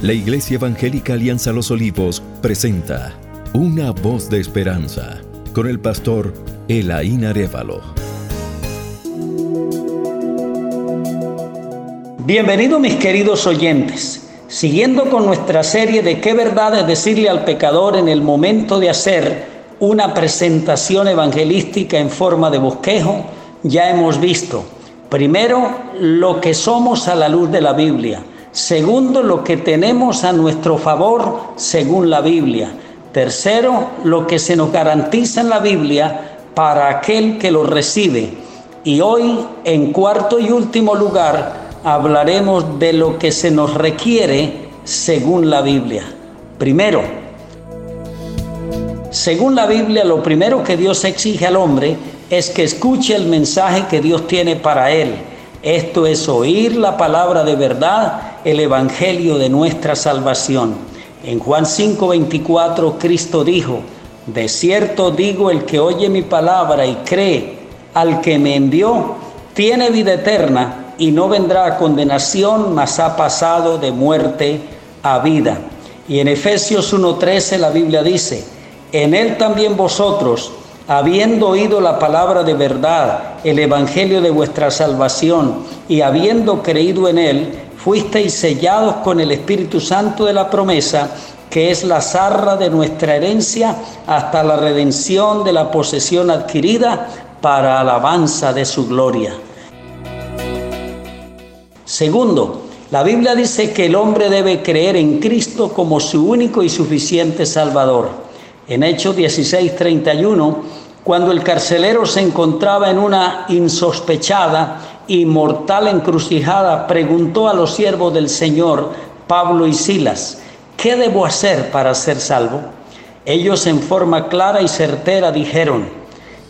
La Iglesia Evangélica Alianza Los Olivos presenta Una voz de esperanza con el pastor Elaín Arevalo. Bienvenidos mis queridos oyentes. Siguiendo con nuestra serie de qué verdad es decirle al pecador en el momento de hacer una presentación evangelística en forma de bosquejo, ya hemos visto, primero, lo que somos a la luz de la Biblia. Segundo, lo que tenemos a nuestro favor según la Biblia. Tercero, lo que se nos garantiza en la Biblia para aquel que lo recibe. Y hoy, en cuarto y último lugar, hablaremos de lo que se nos requiere según la Biblia. Primero, según la Biblia, lo primero que Dios exige al hombre es que escuche el mensaje que Dios tiene para él. Esto es oír la palabra de verdad, el evangelio de nuestra salvación. En Juan 5:24 Cristo dijo, de cierto digo, el que oye mi palabra y cree al que me envió, tiene vida eterna y no vendrá a condenación, mas ha pasado de muerte a vida. Y en Efesios 1:13 la Biblia dice, en él también vosotros, habiendo oído la palabra de verdad, el evangelio de vuestra salvación, y habiendo creído en él, fuisteis sellados con el Espíritu Santo de la promesa, que es la zarra de nuestra herencia hasta la redención de la posesión adquirida para alabanza de su gloria. Segundo, la Biblia dice que el hombre debe creer en Cristo como su único y suficiente Salvador en Hechos 16:31, cuando el carcelero se encontraba en una insospechada y mortal encrucijada, preguntó a los siervos del Señor, Pablo y Silas, ¿qué debo hacer para ser salvo? Ellos en forma clara y certera dijeron,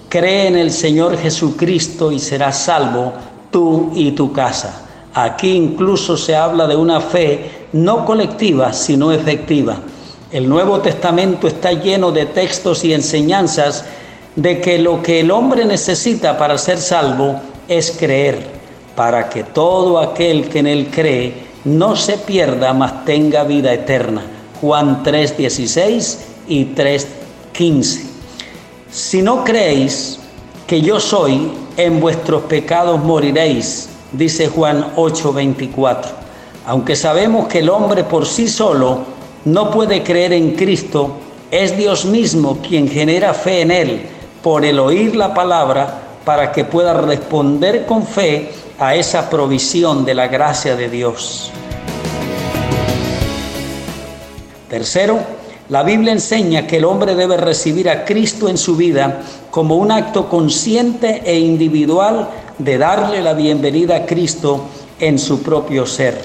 cree en el Señor Jesucristo y serás salvo tú y tu casa. Aquí incluso se habla de una fe no colectiva, sino efectiva. El Nuevo Testamento está lleno de textos y enseñanzas de que lo que el hombre necesita para ser salvo es creer, para que todo aquel que en él cree no se pierda, mas tenga vida eterna. Juan 3:16 y 3:15. Si no creéis que yo soy, en vuestros pecados moriréis, dice Juan 8:24. Aunque sabemos que el hombre por sí solo no puede creer en Cristo, es Dios mismo quien genera fe en Él por el oír la palabra para que pueda responder con fe a esa provisión de la gracia de Dios. Tercero, la Biblia enseña que el hombre debe recibir a Cristo en su vida como un acto consciente e individual de darle la bienvenida a Cristo en su propio ser.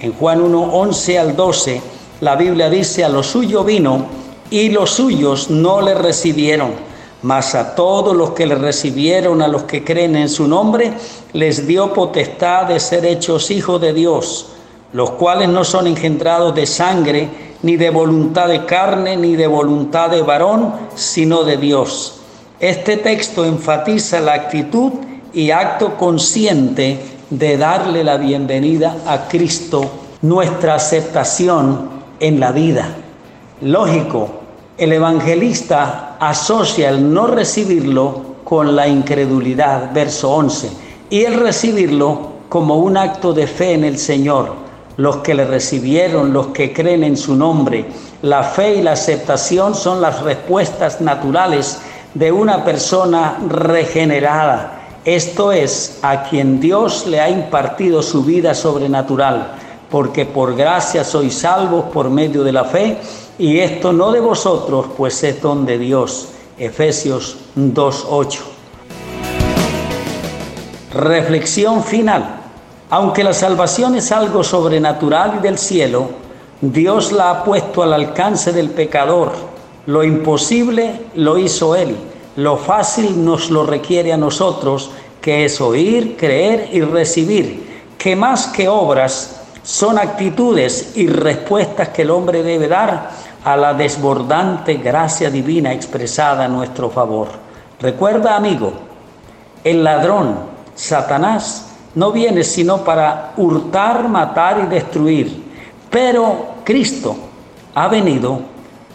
En Juan 1, 11 al 12, la Biblia dice, a lo suyo vino y los suyos no le recibieron. Mas a todos los que le recibieron, a los que creen en su nombre, les dio potestad de ser hechos hijos de Dios, los cuales no son engendrados de sangre, ni de voluntad de carne, ni de voluntad de varón, sino de Dios. Este texto enfatiza la actitud y acto consciente de darle la bienvenida a Cristo, nuestra aceptación en la vida. Lógico, el evangelista asocia el no recibirlo con la incredulidad, verso 11, y el recibirlo como un acto de fe en el Señor. Los que le recibieron, los que creen en su nombre, la fe y la aceptación son las respuestas naturales de una persona regenerada. Esto es, a quien Dios le ha impartido su vida sobrenatural porque por gracia sois salvos por medio de la fe, y esto no de vosotros, pues es don de Dios. Efesios 2.8. Reflexión final. Aunque la salvación es algo sobrenatural y del cielo, Dios la ha puesto al alcance del pecador. Lo imposible lo hizo Él. Lo fácil nos lo requiere a nosotros, que es oír, creer y recibir, que más que obras son actitudes y respuestas que el hombre debe dar a la desbordante gracia divina expresada a nuestro favor. Recuerda, amigo, el ladrón, Satanás, no viene sino para hurtar, matar y destruir, pero Cristo ha venido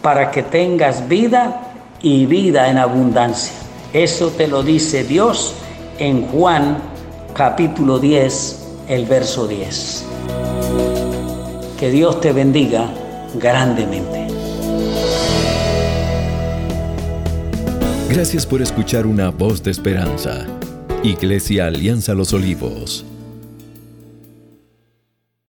para que tengas vida y vida en abundancia. Eso te lo dice Dios en Juan capítulo 10, el verso 10. Que Dios te bendiga grandemente. Gracias por escuchar una voz de esperanza. Iglesia Alianza Los Olivos.